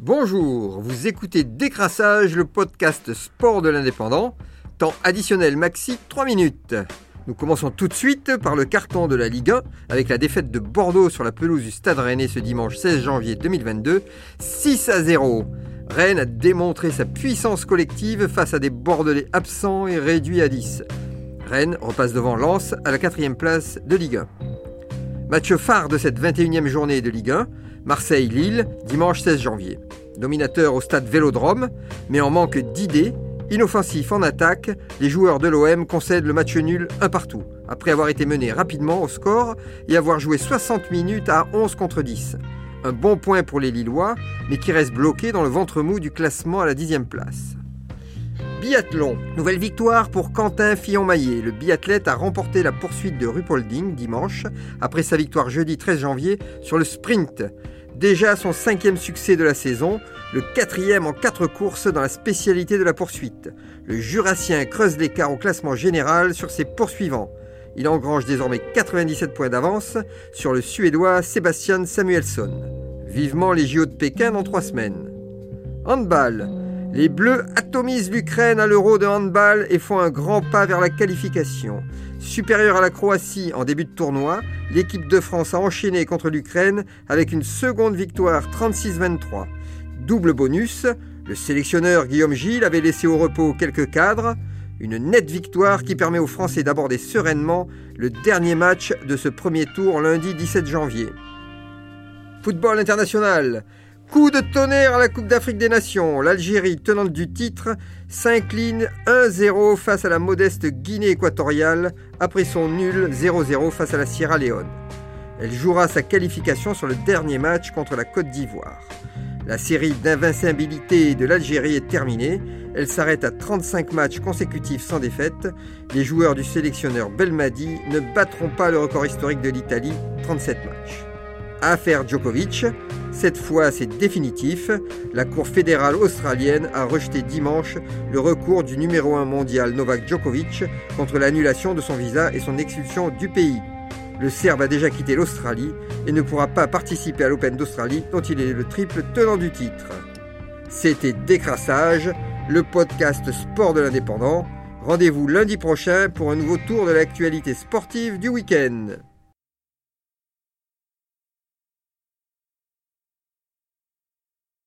Bonjour, vous écoutez Décrassage, le podcast sport de l'indépendant. Temps additionnel maxi 3 minutes. Nous commençons tout de suite par le carton de la Ligue 1 avec la défaite de Bordeaux sur la pelouse du Stade Rennais ce dimanche 16 janvier 2022, 6 à 0. Rennes a démontré sa puissance collective face à des Bordelais absents et réduits à 10. Rennes repasse devant Lens à la quatrième place de Ligue 1. Match phare de cette 21e journée de Ligue 1, Marseille-Lille, dimanche 16 janvier. Dominateur au stade Vélodrome, mais en manque d'idées, inoffensif en attaque, les joueurs de l'OM concèdent le match nul un partout, après avoir été menés rapidement au score et avoir joué 60 minutes à 11 contre 10. Un bon point pour les Lillois, mais qui restent bloqués dans le ventre mou du classement à la dixième place. Biathlon. Nouvelle victoire pour Quentin Fillon-Maillet. Le biathlète a remporté la poursuite de Rupolding dimanche, après sa victoire jeudi 13 janvier sur le sprint. Déjà son cinquième succès de la saison, le quatrième en quatre courses dans la spécialité de la poursuite. Le Jurassien creuse l'écart au classement général sur ses poursuivants. Il engrange désormais 97 points d'avance sur le Suédois Sébastien Samuelsson. Vivement les JO de Pékin dans trois semaines. Handball. Les Bleus atomisent l'Ukraine à l'Euro de handball et font un grand pas vers la qualification. Supérieure à la Croatie en début de tournoi, l'équipe de France a enchaîné contre l'Ukraine avec une seconde victoire 36-23. Double bonus, le sélectionneur Guillaume Gilles avait laissé au repos quelques cadres. Une nette victoire qui permet aux Français d'aborder sereinement le dernier match de ce premier tour lundi 17 janvier. Football international. Coup de tonnerre à la Coupe d'Afrique des Nations. L'Algérie, tenante du titre, s'incline 1-0 face à la modeste Guinée équatoriale après son nul 0-0 face à la Sierra Leone. Elle jouera sa qualification sur le dernier match contre la Côte d'Ivoire. La série d'invincibilité de l'Algérie est terminée. Elle s'arrête à 35 matchs consécutifs sans défaite. Les joueurs du sélectionneur Belmadi ne battront pas le record historique de l'Italie, 37 matchs. Affaire Djokovic, cette fois c'est définitif, la Cour fédérale australienne a rejeté dimanche le recours du numéro 1 mondial Novak Djokovic contre l'annulation de son visa et son expulsion du pays. Le Serbe a déjà quitté l'Australie et ne pourra pas participer à l'Open d'Australie dont il est le triple tenant du titre. C'était Décrassage, le podcast sport de l'indépendant. Rendez-vous lundi prochain pour un nouveau tour de l'actualité sportive du week-end.